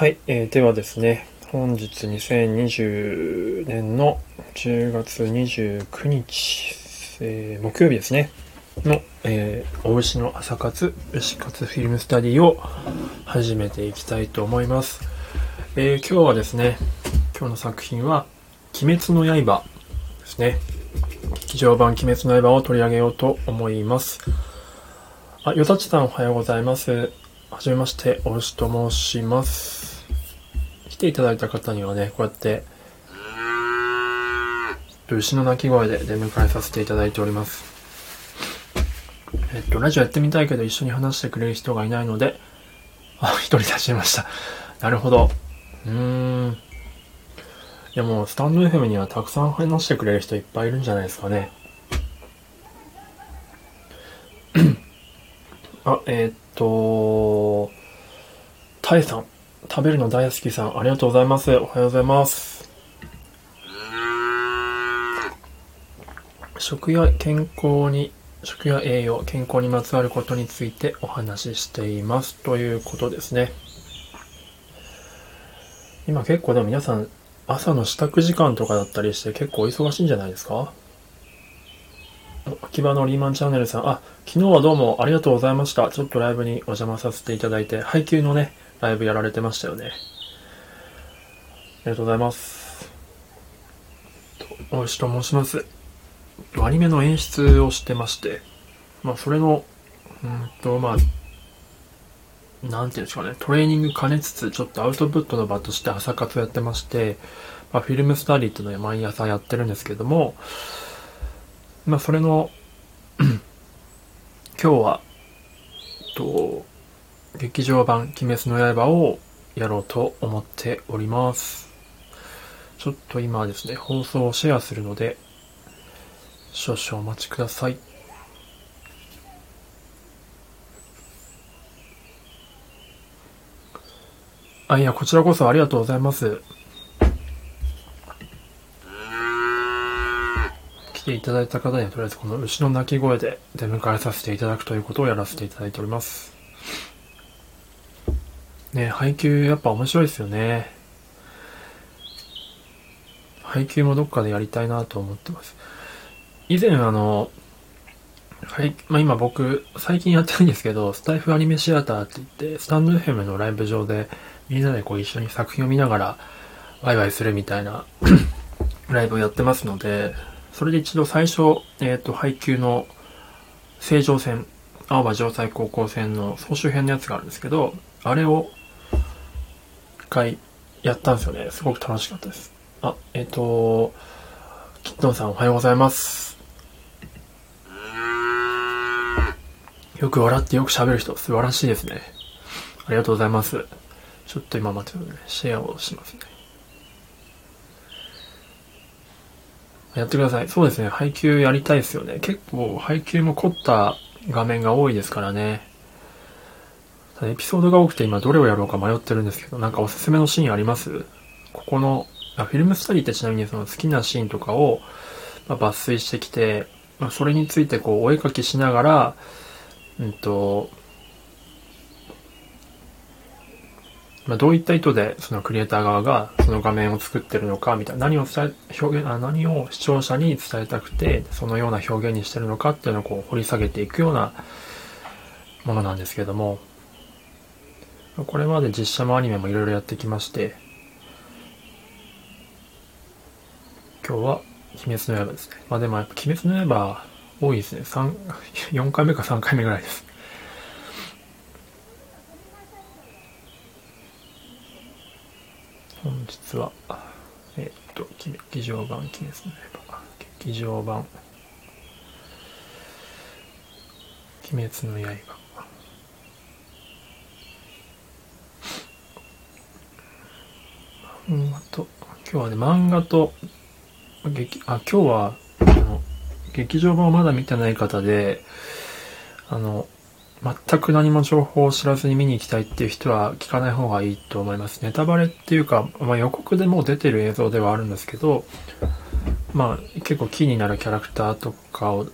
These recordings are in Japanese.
はい、えー、ではですね、本日2020年の10月29日、えー、木曜日ですね、の、えー、お牛の朝活、牛活フィルムスタディを始めていきたいと思います。えー、今日はですね、今日の作品は、鬼滅の刃ですね。劇場版鬼滅の刃を取り上げようと思います。あ、よたちさんおはようございます。はじめまして、お牛と申します。ていただいた方にはね、こうやって、牛の鳴き声で出迎えさせていただいております。えっと、ラジオやってみたいけど一緒に話してくれる人がいないので、あ、一人立ちました。なるほど。うーん。いやもう、スタンド FM にはたくさん話してくれる人いっぱいいるんじゃないですかね。あ、えー、っと、タイさん、食べるの大好きさん、ありがとうございます。おはようございます。食や健康に、食や栄養、健康にまつわることについてお話ししています。ということですね。今結構でも皆さん、朝の支度時間とかだったりして結構忙しいんじゃないですか？秋葉のリーマンチャンネルさん、あ、昨日はどうもありがとうございました。ちょっとライブにお邪魔させていただいて、配給のね、ライブやられてましたよね。ありがとうございます。おいしと申します。アニメの演出をしてまして、まあ、それの、うんと、まあ、なんていうんですかね、トレーニング兼ねつつ、ちょっとアウトプットの場として朝活をやってまして、まあ、フィルムスタディっていうのを毎朝やってるんですけども、まあ、それの 今日は、と、劇場版鬼滅の刃をやろうと思っております。ちょっと今ですね、放送をシェアするので、少々お待ちください。あ、いや、こちらこそありがとうございます。来ていただいた方にはとりあえずこの牛の鳴き声で出迎えさせていただくということをやらせていただいております。ね、配給やっぱ面白いですよね。配給もどっかでやりたいなと思ってます。以前あの、はい、まあ、今僕、最近やってるんですけど、スタイフアニメシアターって言って、スタンド FM のライブ上で、みんなでこう一緒に作品を見ながら、ワイワイするみたいな ライブをやってますので、それで一度最初、えっ、ー、と、配給の正常線、青葉城西高校線の総集編のやつがあるんですけど、あれを回やったんですよね。すごく楽しかったです。あ、えっ、ー、と、キットンさんおはようございます。よく笑ってよく喋る人、素晴らしいですね。ありがとうございます。ちょっと今待ってくださいね。シェアをしますね。やってください。そうですね。配給やりたいですよね。結構配給も凝った画面が多いですからね。エピソードが多くて今どれをやろうか迷ってるんですけど、なんかおすすめのシーンあります？ここの、フィルムスタディってちなみにその好きなシーンとかを、まあ、抜粋してきて、まあ、それについてこうお絵かきしながら、うんと、まあ、どういった意図でそのクリエイター側がその画面を作ってるのかみたいな何を伝え表現あ何を視聴者に伝えたくてそのような表現にしてるのかっていうのをこう掘り下げていくようなものなんですけどもこれまで実写もアニメもいろいろやってきまして今日は鬼滅の刃ですね。まあでもやっぱ鬼滅の刃多いですね。3 4 回目か3回目ぐらいです。本日は、えっと、劇場版鬼滅の刃、劇場版。鬼滅の刃。漫画と、今日はね、漫画と、劇、あ、今日は、あの、劇場版をまだ見てない方で、あの、全く何も情報を知らずに見に行きたいっていう人は聞かない方がいいと思います。ネタバレっていうか、まあ、予告でもう出てる映像ではあるんですけど、まあ結構キーになるキャラクターとかを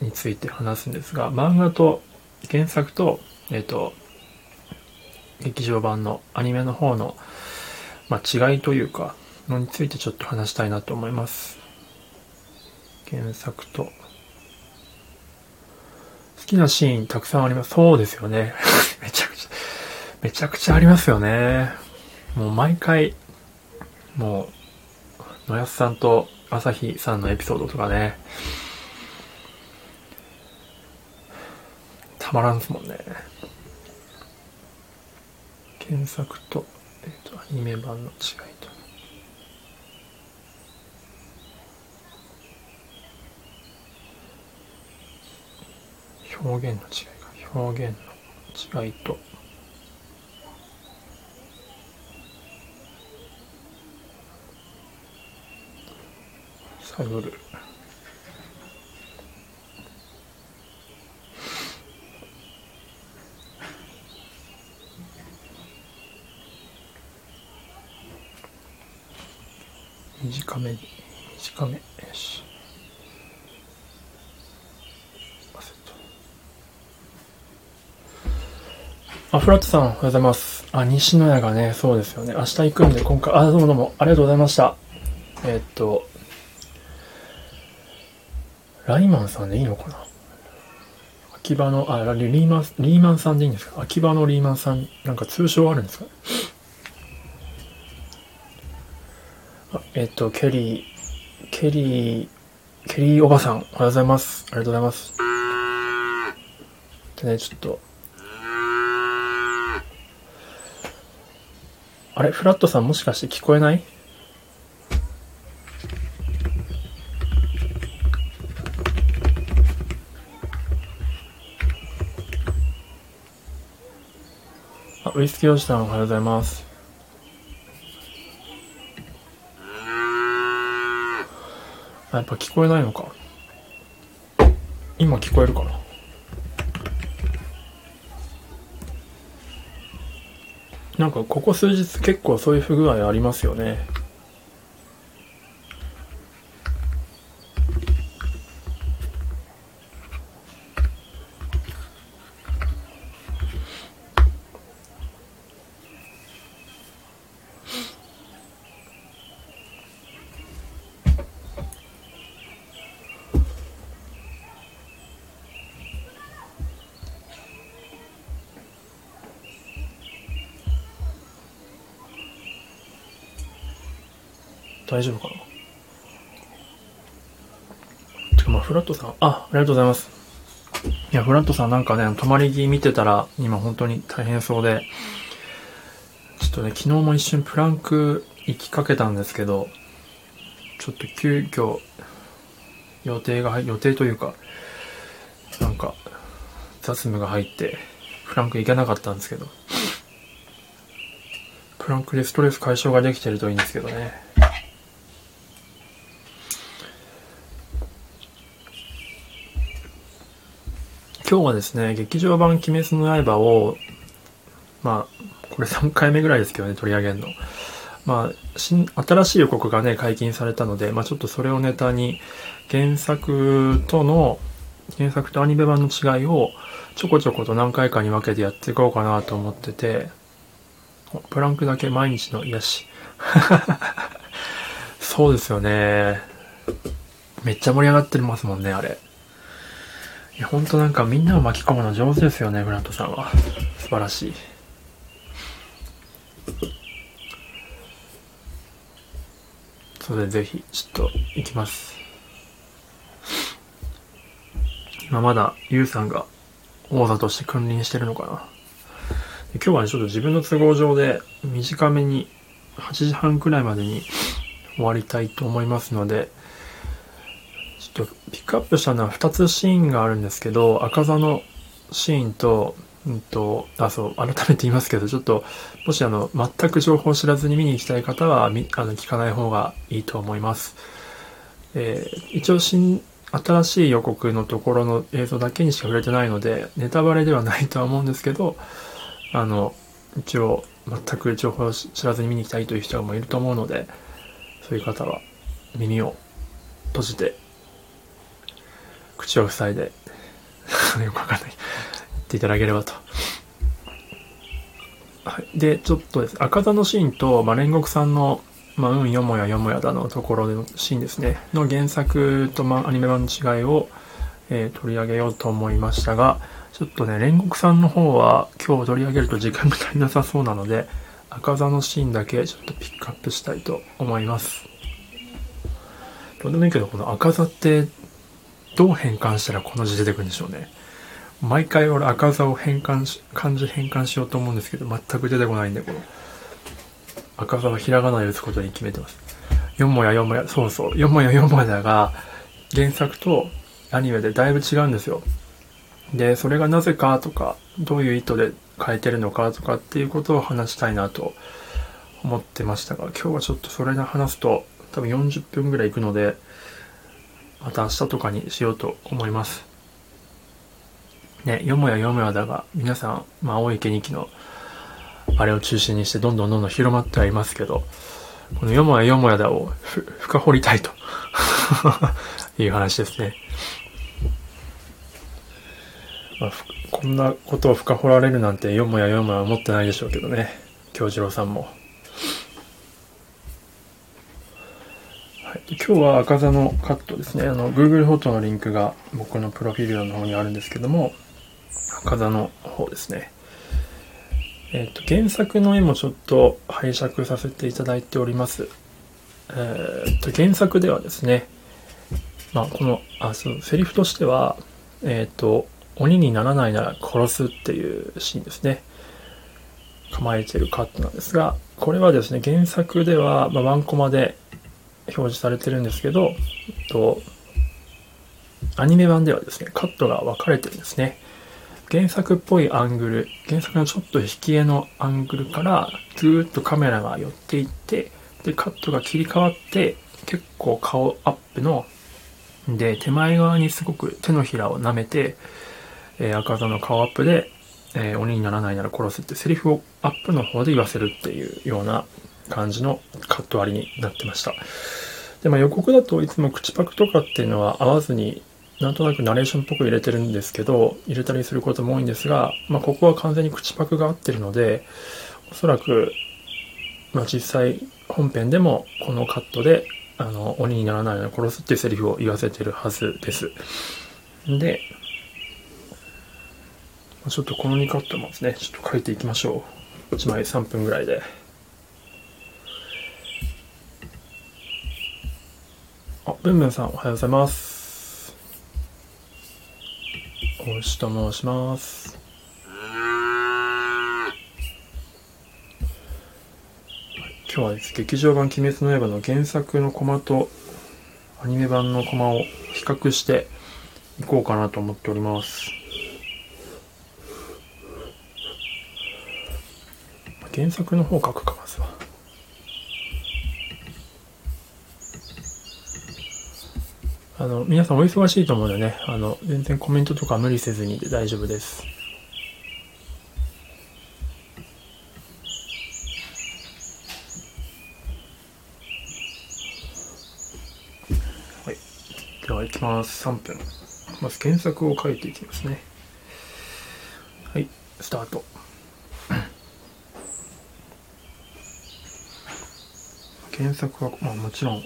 について話すんですが、漫画と原作と、えっ、ー、と、劇場版のアニメの方の、まあ、違いというか、のについてちょっと話したいなと思います。原作と。好きなシーンたくさんあります。そうですよね。めちゃくちゃ、めちゃくちゃありますよね。もう毎回、もう、野安さんと朝日さんのエピソードとかね、たまらんすもんね。原作と、えっ、ー、と、アニメ版の違いと。表現の違いか。表現の違いと。探る。短めに短め。よし。あ、フラットさん、おはようございます。あ、西野屋がね、そうですよね。明日行くんで、今回、あ、どうもどうも、ありがとうございました。えー、っと、ライマンさんでいいのかな？秋葉の、あ、リーマン、リーマンさんでいいんですか？秋葉のリーマンさん、なんか通称あるんですかあえっと、ケリー、ケリー、ケリーおばさん、おはようございます。ありがとうございます。でね、ちょっと、あれ？フラットさんもしかして聞こえない？あ、ウイスキーおじさんおはようございます。やっぱ聞こえないのか。今聞こえるかななんかここ数日結構そういう不具合ありますよね。大丈夫かな？てかまあ、フラットさん、あ、ありがとうございます。いや、フラットさんなんかね、泊まり着見てたら、今本当に大変そうで、ちょっとね、昨日も一瞬プランク行きかけたんですけど、ちょっと急遽、予定が、予定というか、なんか、雑務が入って、フランク行けなかったんですけど、プランクでストレス解消ができてるといいんですけどね。今日はですね、劇場版鬼滅の刃を、まあ、これ3回目ぐらいですけどね、取り上げるの。まあ、新、新しい予告がね、解禁されたので、まあちょっとそれをネタに、原作との、原作とアニメ版の違いを、ちょこちょこと何回かに分けてやっていこうかなと思ってて、プランクだけ毎日の癒し。そうですよね。めっちゃ盛り上がってますもんね、あれ。いや、ほんとなんかみんなを巻き込むの上手ですよね、フラットさんは。素晴らしい。それでぜひ、ちょっと、行きます。今まだ、ゆうさんが王座として君臨してるのかな。今日はね、ちょっと自分の都合上で短めに8時半くらいまでに終わりたいと思いますので、とピックアップしたのは2つシーンがあるんですけど、赤座のシーンと、うんと、あ、そう、改めて言いますけど、ちょっと、もしあの、全く情報を知らずに見に行きたい方は、あの、聞かない方がいいと思います。えー、一応新、新しい予告のところの映像だけにしか触れてないので、ネタバレではないとは思うんですけど、あの、一応、全く情報を知らずに見に行きたいという人もいると思うので、そういう方は耳を閉じて口を塞いで よくわかんない言っていただければとはい。で、ちょっとです、赤座のシーンと、まあ、煉獄さんの、まあ、うん、よもやよもやだのところのシーンですね、の原作と、まあ、アニメ版の違いを、えー、取り上げようと思いましたが、ちょっとね、煉獄さんの方は今日取り上げると時間が足りなさそうなので、赤座のシーンだけちょっとピックアップしたいと思います。どうでもいいけど、この赤座ってどう変換したらこの字出てくるんでしょうね。毎回俺赤座を変換し、漢字変換しようと思うんですけど、全く出てこないんで、この赤座はひらがなで打つことに決めてます。よもやよもや、そうそう、よもやよもやが原作とアニメでだいぶ違うんですよ。で、それがなぜかとか、どういう意図で変えてるのかとかっていうことを話したいなと思ってましたが、今日はちょっとそれで話すと多分40分ぐらい行くので、また明日とかにしようと思います。ね、よもやよもやだが、皆さん、まあ、青池2期のあれを中心にしてどんどんどんどん広まってはいますけど、このよもやよもやだを深掘りたいと いう話ですね。まあ、こんなことを深掘られるなんてよもやよもや思ってないでしょうけどね京次郎さんも、はい、今日は赤座のカットですね。あの Google フォトのリンクが僕のプロフィールの方にあるんですけども赤座の方ですね。えっ、ー、と原作の絵もちょっと拝借させていただいております。えっ、ー、と原作ではですねまあこのあそうセリフとしてはえっ、ー、と鬼にならないなら殺すっていうシーンですね。構えてるカットなんですが、これはですね、原作では、まあ、ワンコマで表示されてるんですけど、とアニメ版ではですね、カットが分かれてるんですね。原作っぽいアングル、原作のちょっと引き絵のアングルから、ずーっとカメラが寄っていって、で、カットが切り替わって、結構顔アップの、で、手前側にすごく手のひらを舐めて、えー、赤座の顔アップで、えー、鬼にならないなら殺すってセリフをアップの方で言わせるっていうような感じのカット割りになってました。で、まあ予告だといつも口パクとかっていうのは合わずに、なんとなくナレーションっぽく入れてるんですけど、入れたりすることも多いんですが、まあここは完全に口パクが合ってるので、おそらく、まあ実際本編でもこのカットで、あの、鬼にならないなら殺すっていうセリフを言わせてるはずです。で、ちょっとこの2カットもですね、ちょっと書いていきましょう。1枚3分ぐらいで。あ、ブンブンさんおはようございます。おしと申します。今日はです、劇場版鬼滅の刃の原作のコマとアニメ版のコマを比較していこうかなと思っております。原作の方書くかまずはの皆さんお忙しいと思うのでねあの全然コメントとか無理せずにで大丈夫です。はい。では行きます。3分。まず原作を書いていきますね。はい。スタート。原作は、まあ、もちろん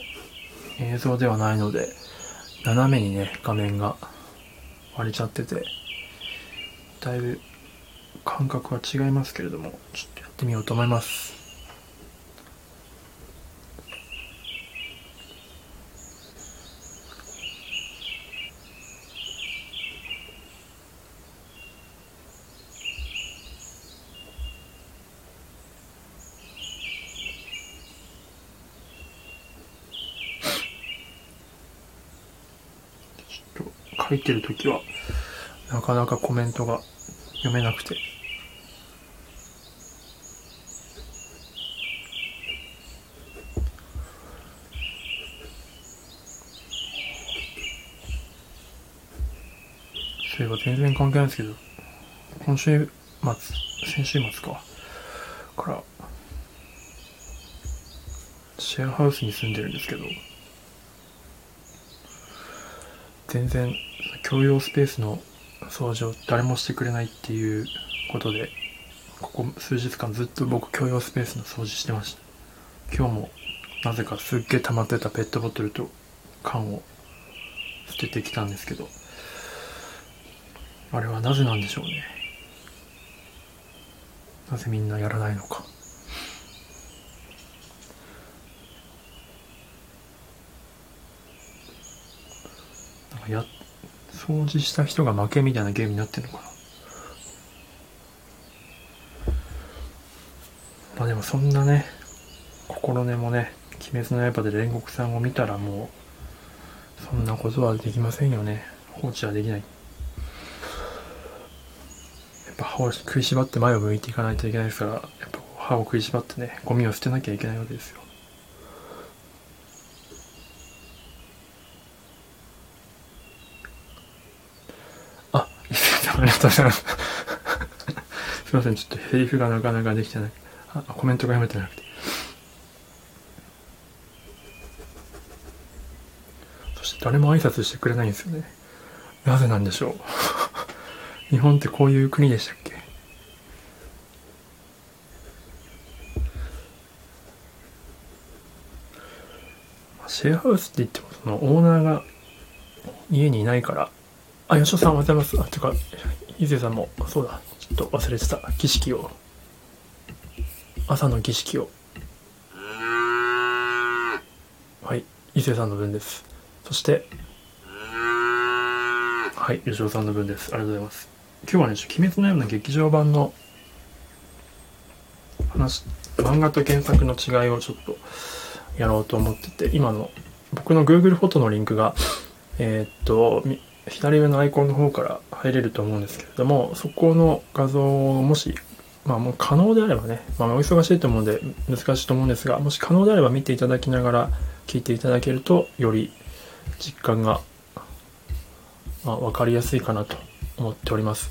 映像ではないので。斜めにね画面が割れちゃっててだいぶ感覚は違いますけれどもちょっとやってみようと思います。書いてる時はなかなかコメントが読めなくて。そういえば全然関係ないですけど今週末先週末か。からシェアハウスに住んでるんですけど全然共用スペースの掃除を誰もしてくれないっていうことでここ数日間ずっと僕共用スペースの掃除してました。今日もなぜかすっげえ溜まってたペットボトルと缶を捨ててきたんですけどあれはなぜなんでしょうね。なぜみんなやらないのか。なんかや掃除した人が負けみたいなゲームになってるのかな。まあでもそんなね心根もね「鬼滅の刃」で煉獄さんを見たらもうそんなことはできませんよね。放置はできない。やっぱ歯を食いしばって前を向いていかないといけないですからやっぱ歯を食いしばってねゴミを捨てなきゃいけないわけですよあ、伊勢さんありがとうございます。いません、ちょっとヘリフがなかなかできてない。あ、コメントが読めてなくて。そして誰も挨拶してくれないんですよね。なぜなんでしょう。日本ってこういう国でしたっけシェアハウスって言ってもそのオーナーが家にいないからあ吉尾さんおはようございます。あてか伊勢さんもそうだ。ちょっと忘れてた。儀式を。朝の儀式を。はい。伊勢さんの分です。そしてはい。吉尾さんの分です。ありがとうございます。今日はね「鬼滅の刃」の劇場版の話漫画と原作の違いをちょっとやろうと思ってて今の僕の Google フォトのリンクがえー、っと左上のアイコンの方から入れると思うんですけれどもそこの画像をもしまあもう可能であればね、まあ、お忙しいと思うんで難しいと思うんですがもし可能であれば見ていただきながら聞いていただけるとより実感が、まあ、分かりやすいかなと思っております。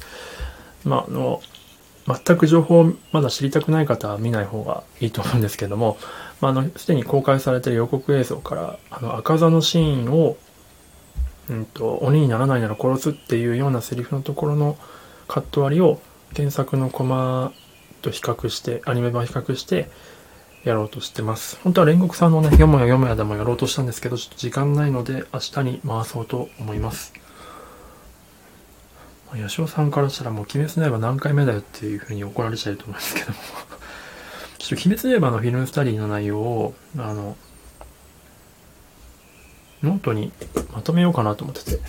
まあ、あの全く情報をまだ知りたくない方は見ない方がいいと思うんですけども、まあ、あのすでに公開されている予告映像からあの赤座のシーンを、うんと、鬼にならないなら殺すっていうようなセリフのところのカット割りを原作のコマと比較してアニメ版比較してやろうとしてます。本当は煉獄さんのねよもやよもやでもやろうとしたんですけどちょっと時間ないので明日に回そうと思います。吉尾さんからしたらもう鬼滅の刃何回目だよっていうふうに怒られちゃうと思うんですけども。ちょっと鬼滅の刃のフィルムスタディの内容を、あの、ノートにまとめようかなと思ってて、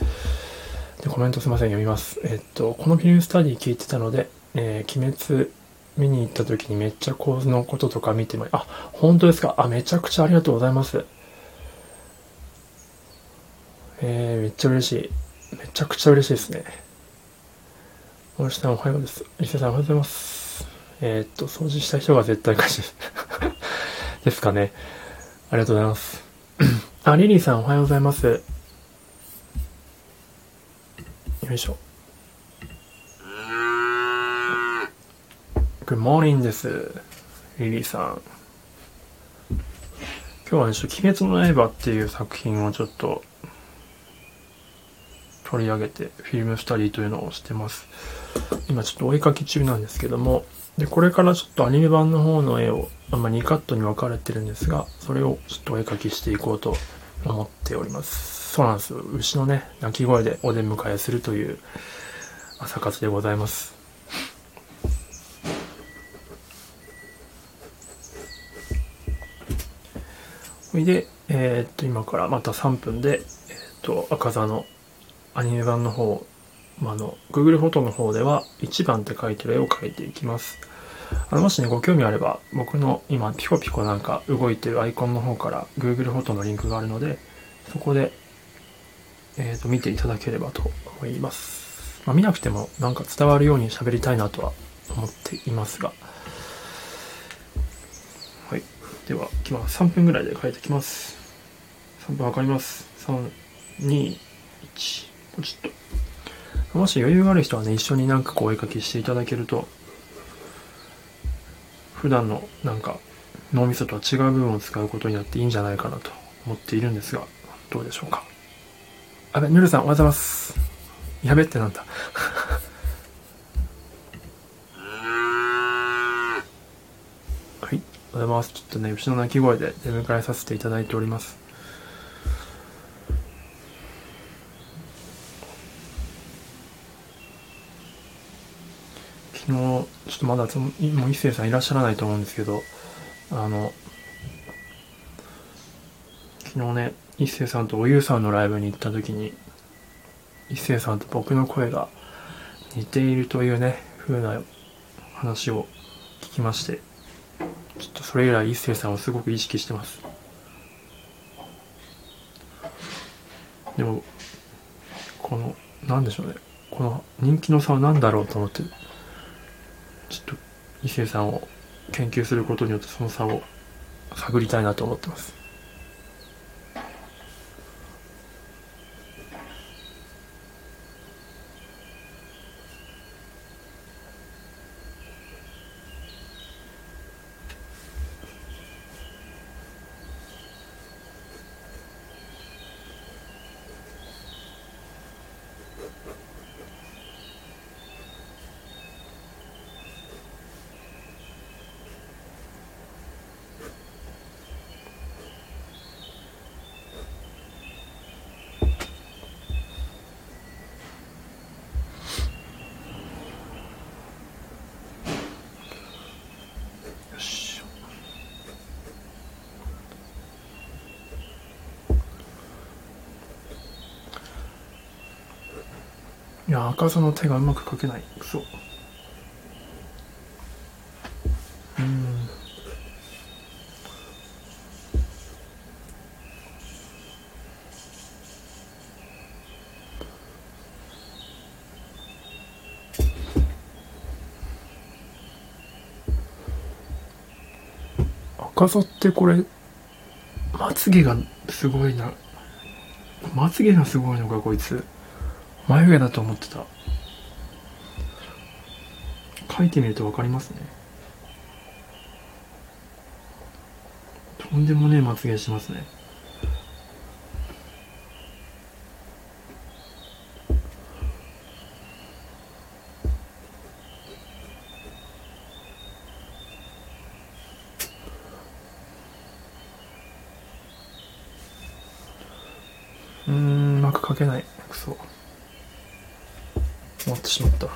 で、コメントすいません、読みます。えっと、このフィルムスタディ聞いてたので、えー、鬼滅見に行った時にめっちゃ構図のこととか見ても、あ、本当ですか？あ、めちゃくちゃありがとうございます。えー、めっちゃ嬉しい。めちゃくちゃ嬉しいですね。大石さんおはようです。伊勢さんおはようございます。えー、っと、掃除した人が絶対勝ち ですかね。ありがとうございます。あ、リリーさんおはようございます。よいしょ。Good morning です。リリーさん。今日はね、ちょっと鬼滅の刃っていう作品をちょっと取り上げてフィルムスタディというのをしてます。今ちょっとお絵描き中なんですけども、で、これからちょっとアニメ版の方の絵を、まあ、2カットに分かれてるんですが、それをちょっとお絵描きしていこうと思っております。そうなんですよ。牛のね、鳴き声でお出迎えするという朝活でございます。ほいで、えー、っと、今からまた3分で、えー、っと、赤座のアニメ版の方、まあ、の、Google フォトの方では1番って書いてる絵を描いていきます。あの、もしね、ご興味あれば、僕の今、ピコピコなんか動いてるアイコンの方から Google フォトのリンクがあるので、そこで、えっ、ー、と、見ていただければと思います。まあ、見なくてもなんか伝わるように喋りたいなとは思っていますが。はい。では、いきます。3分ぐらいで書いてきます。3分わかります。3、2、1。ポチッと。もし余裕がある人はね、一緒になんかこうお絵かきしていただけると、普段のなんか脳みそとは違う部分を使うことになっていいんじゃないかなと思っているんですが、どうでしょうか？あべ、ぬるさんおはようございます。やべってなんだ。はい、おはようございます。ちょっとね、牛の鳴き声で出迎えさせていただいております。昨日、ちょっとまだもう一星さんいらっしゃらないと思うんですけど、あの、昨日ね、一星さんとおゆうさんのライブに行った時に、一星さんと僕の声が似ているというね、風な話を聞きまして、ちょっとそれ以来一星さんをすごく意識してます。でも、この、なんでしょうね。この人気の差は何だろうと思って、ちょっと異性さんを研究することによってその差を探りたいなと思ってます。いや赤座の手がうまく描けない。クソうん。赤座ってこれまつげがすごいな。まつげがすごいのかこいつ眉毛だと思ってた。書いてみると分かりますね。とんでもねえまつげしますねうんうまく書けないクソ終わってしまった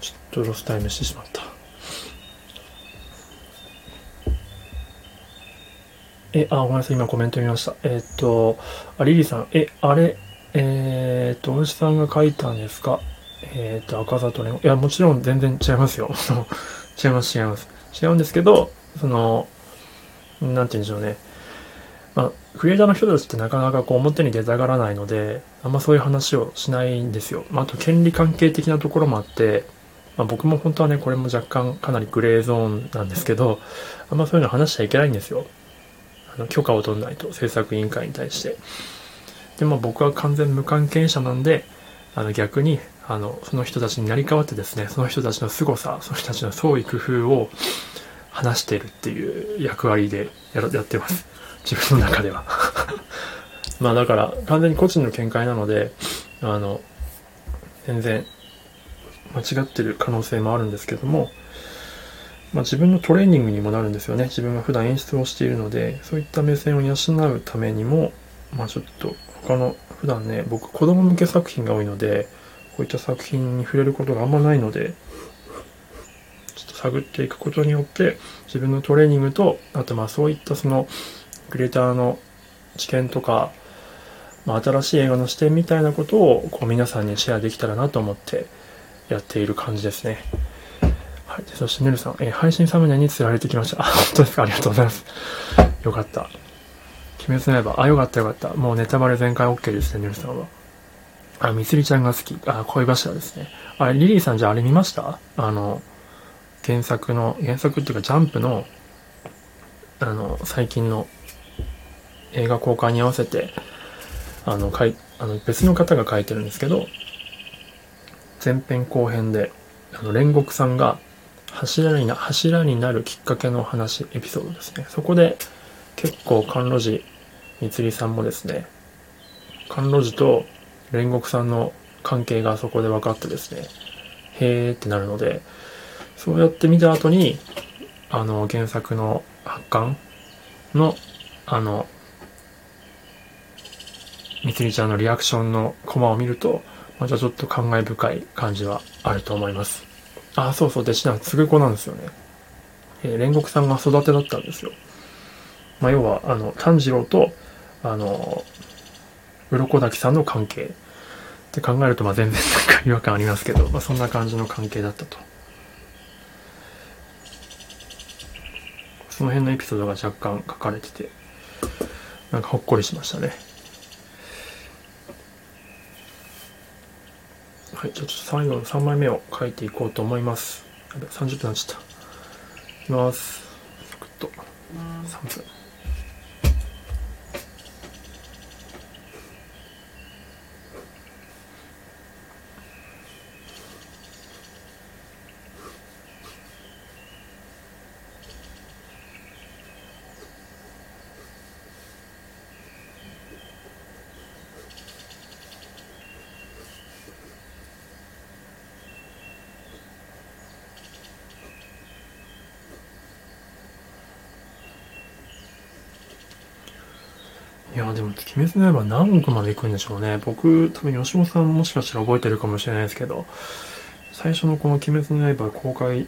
ちょっとロスタイムしてしまったえ、あ、ごめんなさい、今コメント見ました。えー、っと、あ、リリーさん、え、あれ、えー、っと、おじさんが書いたんですか？えっ、と、赤座とレモン。いや、もちろん全然違いますよ。違います、違います。違うんですけど、その、なんて言うんでしょうね。まあ、クリエイターの人たちってなかなかこう表に出たがらないので、あんまそういう話をしないんですよ。まあ、あと権利関係的なところもあって、まあ、僕も本当はね、これも若干かなりグレーゾーンなんですけど、あんまそういうの話しちゃいけないんですよ。あの許可を取んないと、制作委員会に対して。で、まあ僕は完全無関係者なんで、あの逆にあのその人たちになり変わってですねその人たちの凄さその人たちの創意工夫を話してるっていう役割でややってます自分の中では まあだから完全に個人の見解なのであの全然間違ってる可能性もあるんですけども、まあ、自分のトレーニングにもなるんですよね。自分が普段演出をしているのでそういった目線を養うためにもまあちょっと他の普段ね、僕子供向け作品が多いので、こういった作品に触れることがあんまないので、ちょっと探っていくことによって、自分のトレーニングと、あとまあそういったその、クリエイターの知見とか、まあ、新しい映画の視点みたいなことをこう皆さんにシェアできたらなと思ってやっている感じですね。はい。そしてねるさん、えー、配信サムネに釣られてきました。あ、本当ですかありがとうございます。よかった。鬼滅の刃。あ、よかったよかった。もうネタバレ全開 OK ですね、ニュルさんは。あ、みつりちゃんが好き。あ、恋柱ですね。あれ、リリーさんじゃああれ見ました？あの、原作の、原作っていうかジャンプの、あの、最近の映画公開に合わせて、あの、かい、あの、別の方が書いてるんですけど、前編後編で、あの、煉獄さんが柱にな、柱になるきっかけの話、エピソードですね。そこで、結構甘露寺三つりさんもですね、甘露寺と煉獄さんの関係がそこで分かってですね、へーってなるので、そうやって見た後に、あの、原作の発刊の、あの、みつりちゃんのリアクションのコマを見ると、またちょっと感慨深い感じはあると思います。あ、そうそう、弟子なんつぐ子なんですよね。えー、煉獄さんが育てだったんですよ。まあ、要は、あの、炭治郎と、あの、鱗滝さんの関係って考えると、まあ、全然なんか違和感ありますけど、まあ、そんな感じの関係だったと。その辺のエピソードが若干書かれてて、なんかほっこりしましたね。はい、じゃあちょっと最後の3枚目を書いていこうと思います。やべ、30分になっちゃった。いきます。サクッと。3分。鬼滅の刃何億まで行くんでしょうね。僕、多分吉本さんもしかしたら覚えてるかもしれないですけど、最初のこの鬼滅の刃公開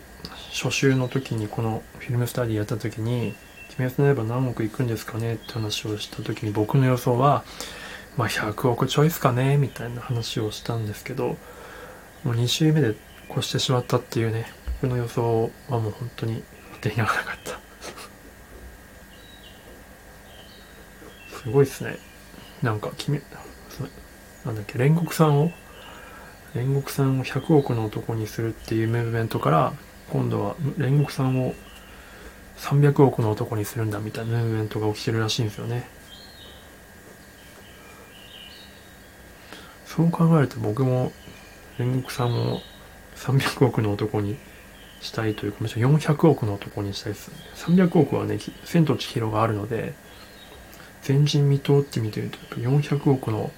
初週の時にこのフィルムスタディやった時に、鬼滅の刃何億行くんですかねって話をした時に僕の予想は、まあ100億ちょいっすかねみたいな話をしたんですけど、もう2週目で越してしまったっていうね、僕の予想はもう本当に当てにならなかった。すごいっすね。なんか、決め、なんだっけ、煉獄さんを、煉獄さんを100億の男にするっていうムーブメントから、今度は煉獄さんを300億の男にするんだみたいなムーブメントが起きてるらしいんですよね。そう考えると僕も煉獄さんを300億の男にしたいというか、むしろ400億の男にしたいですね。300億はね、千と千尋があるので、前人未到って見てると、400億の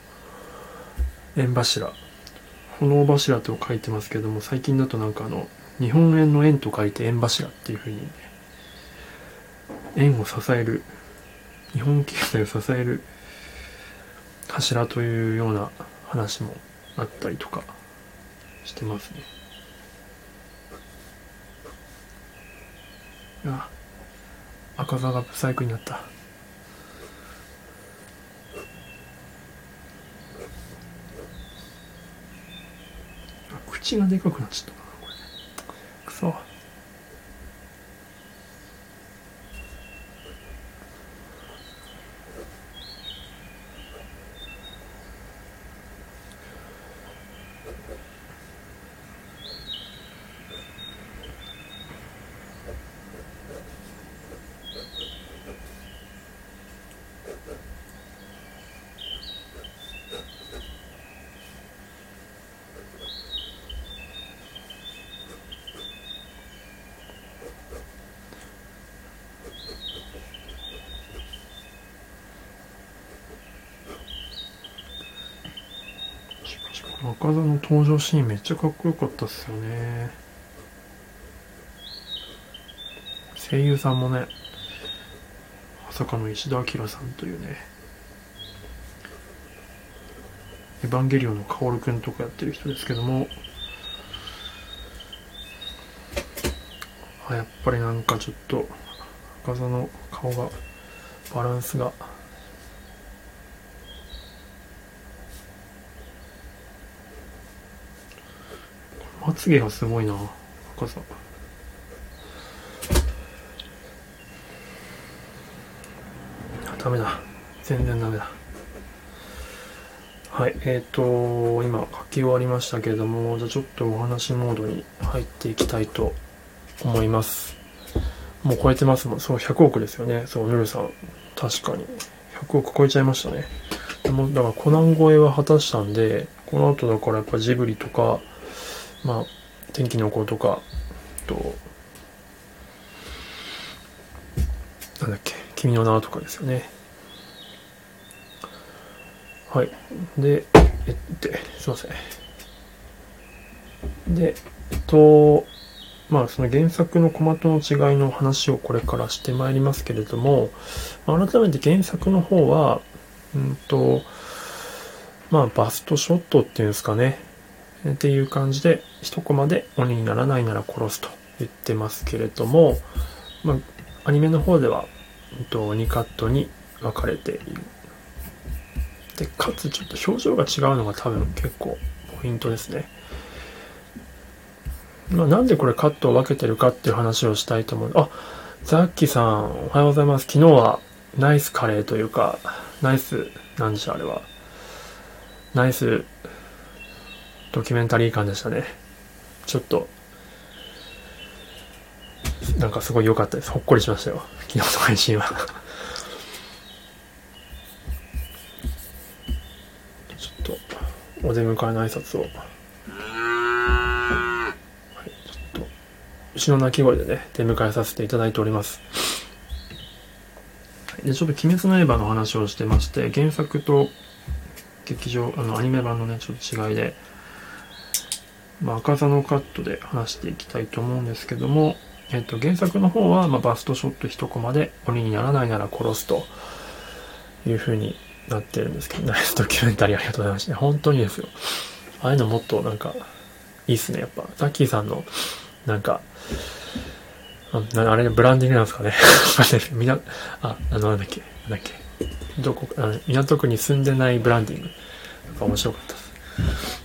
円柱、炎柱と書いてますけども、最近だとなんかあの、日本円の円と書いて円柱っていうふうに、ね円を支える、日本経済を支える柱というような話もあったりとかしてますね。あ、赤座がブサイクになった。口がでかくなっちゃったなこれくそ赤座の登場シーンめっちゃかっこよかったっすよね。声優さんもねまさかの石田明さんというね。エヴァンゲリオンの薫くんとかやってる人ですけども。あやっぱりなんかちょっと赤座の顔がバランスがまつげがすごいな赤さ。ダメだ。全然ダメだ。はいえっ、ー、と今書き終わりましたけれどもじゃあちょっとお話モードに入っていきたいと思います。もう超えてますもん。そう100億ですよね。そうルルさん。確かに。100億超えちゃいましたね。でもだからコナン超えは果たしたんでこの後だからやっぱジブリとかまあ、天気の子とか、と、なんだっけ、君の名とかですよね。はい。で、えって、すいません。で、えっと、まあその原作のコマとの違いの話をこれからしてまいりますけれども、改めて原作の方は、うんと、まあバストショットっていうんですかね。っていう感じで、一コマで鬼にならないなら殺すと言ってますけれども、まあ、アニメの方では、うんと、2カットに分かれている。で、かつちょっと表情が違うのが多分結構ポイントですね。まあ、なんでこれカットを分けてるかっていう話をしたいと思う。あ、ザッキーさん、おはようございます。昨日はナイスカレーというか、ナイス、なんでしょう、あれは。ナイスドキュメンタリー感でしたね。ちょっと、なんかすごい良かったです。ほっこりしましたよ。昨日の配信は。ちょっと、お出迎えの挨拶を。はい、ちょっと、牛の鳴き声でね、出迎えさせていただいております。で、ちょっと鬼滅の刃の話をしてまして、原作と劇場、あの、アニメ版のね、ちょっと違いで、まあ、赤座のカットで話していきたいと思うんですけども、えっと、原作の方は、まあ、バストショット一コマで鬼にならないなら殺すという風になってるんですけど、ナイスドキュメンタリーありがとうございました。本当にですよ。ああいうのもっとなんか、いいっすね、やっぱ。ザッキーさんの、なんか、ああれ、ブランディングなんですかね。あ、あの、なんだっけ、なんだっけ。どこ、あの港区に住んでないブランディング。なんか面白かったです。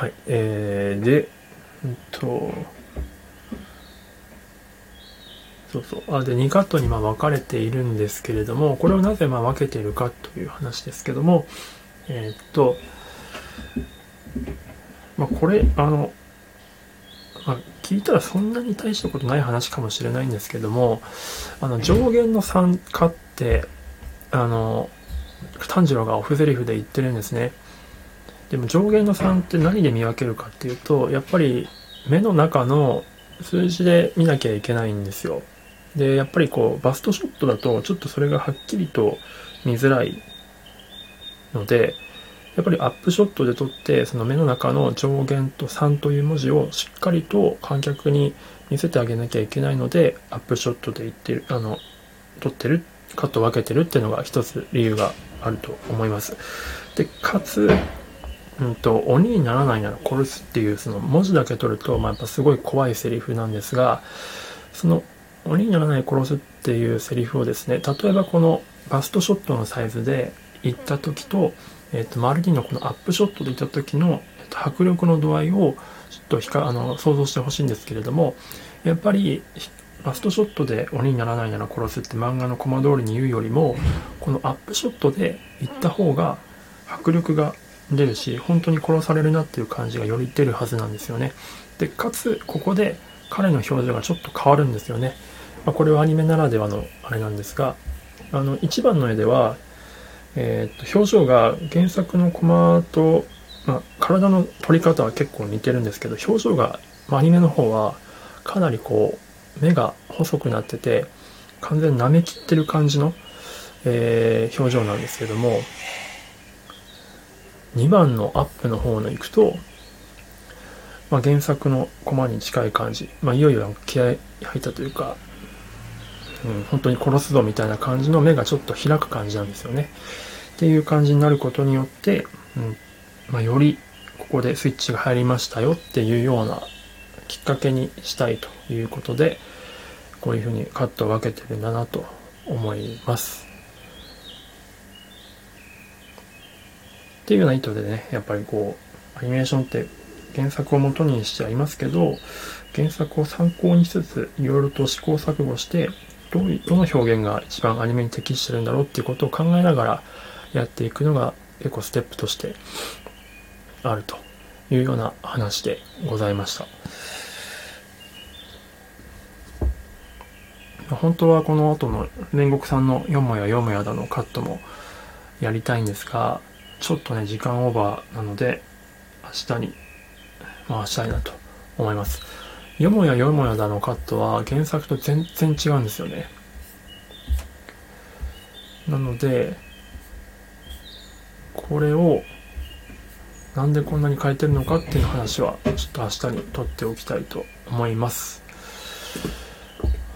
はい、えー、で、うんと、そうそう。あ、で、2カットにまあ分かれているんですけれども、これをなぜまあ分けているかという話ですけども、えーっと、まあこれ、あの、まあ、聞いたらそんなに大したことない話かもしれないんですけども、あの、上限の3化って、あの、炭治郎がオフゼリフで言ってるんですね。でも上限の3って何で見分けるかっていうとやっぱり目の中の数字で見なきゃいけないんですよ。でやっぱりこうバストショットだとちょっとそれがはっきりと見づらいのでやっぱりアップショットで撮ってその目の中の上限と3という文字をしっかりと観客に見せてあげなきゃいけないのでアップショットで言ってるあの撮ってるカット分けてるっていうのが一つ理由があると思います。でかつうんと、鬼にならないなら殺すっていうその文字だけ取ると、まあ、やっぱすごい怖いセリフなんですが、その鬼にならない殺すっていうセリフをですね、例えばこのバストショットのサイズで行った時と、えっ、と、周りのこのアップショットで行った時の、えっと、迫力の度合いをちょっとひかあの想像してほしいんですけれども、やっぱりバストショットで鬼にならないなら殺すって漫画のコマ通りに言うよりも、このアップショットで行った方が迫力が出るし本当に殺されるなっていう感じがより出るはずなんですよね。でかつここで彼の表情がちょっと変わるんですよね、まあ、これはアニメならではのあれなんですがあの1番の絵では、えーっと表情が原作のコマと、まあ、体の撮り方は結構似てるんですけど表情が、まあアニメの方はかなりこう目が細くなってて完全に舐めきってる感じの、えー表情なんですけども2番のアップの方の行くと、まあ、原作のコマに近い感じ、まあ、いよいよ気合入ったというか、うん、本当に殺すぞみたいな感じの目がちょっと開く感じなんですよね。っていう感じになることによって、うんまあ、よりここでスイッチが入りましたよっていうようなきっかけにしたいということで、こういうふうにカットを分けてるんだなと思います。っていうような意図でね、やっぱりこう、アニメーションって原作を元にしてはいますけど、原作を参考にしつつ、いろいろと試行錯誤して、どういう、どの表現が一番アニメに適してるんだろうっていうことを考えながらやっていくのが結構ステップとしてあるというような話でございました。本当はこの後の煉獄さんのよもやよもやだのカットもやりたいんですが、ちょっとね、時間オーバーなので、明日に回したいなと思います。よもやよもやだのカットは原作と全然違うんですよね。なので、これをなんでこんなに変えてるのかっていう話はちょっと明日にとっておきたいと思います。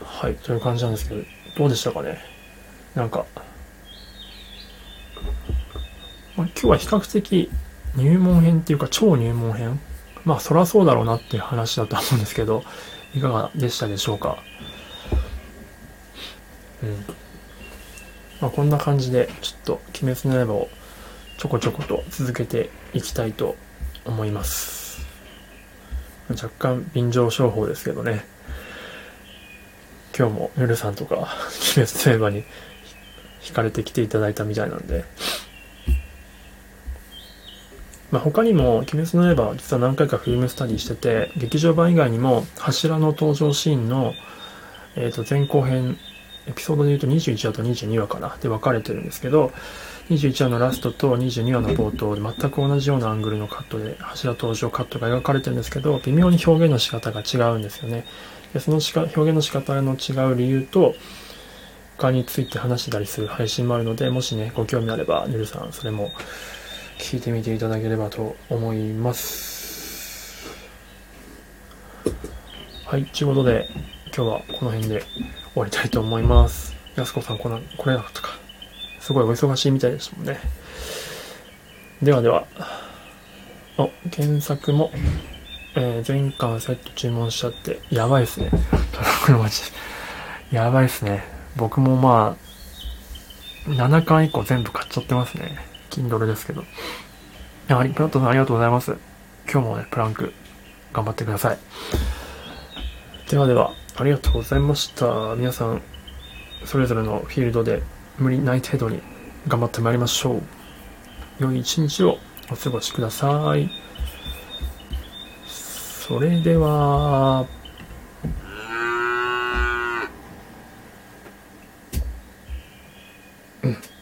はい、という感じなんですけど、どうでしたかね？なんか、まあ、今日は比較的入門編っていうか超入門編まあそらそうだろうなっていう話だと思うんですけど、いかがでしたでしょうか？うん。まあこんな感じで、ちょっと鬼滅の刃をちょこちょこと続けていきたいと思います。若干便乗商法ですけどね。今日もぬるさんとか、鬼滅の刃に惹かれてきていただいたみたいなんで、まあ、他にも「鬼滅の刃」実は何回かフィルムスタディしてて劇場版以外にも柱の登場シーンの、えー、と前後編エピソードで言うと21話と22話かなで分かれてるんですけど21話のラストと22話の冒頭で全く同じようなアングルのカットで柱登場カットが描かれてるんですけど微妙に表現の仕方が違うんですよね。でそのしか表現の仕方の違う理由と他について話したりする配信もあるのでもしねご興味あればねるさんそれも聞いてみていただければと思います。はい、ということで、今日はこの辺で終わりたいと思います。やすこさん、この、これなかったか。すごいお忙しいみたいでしたもんね。ではでは、お、検索も、えー、全巻セット注文しちゃって、やばいっすね。トラックの街。やばいっすね。僕もまあ、7巻以降全部買っちゃってますね。Kindle ですけど。やはり、プラットさんありがとうございます。今日もね、プランク、頑張ってください。ではでは、ありがとうございました。皆さん、それぞれのフィールドで無理ない程度に頑張ってまいりましょう。良い一日をお過ごしください。それでは、うん。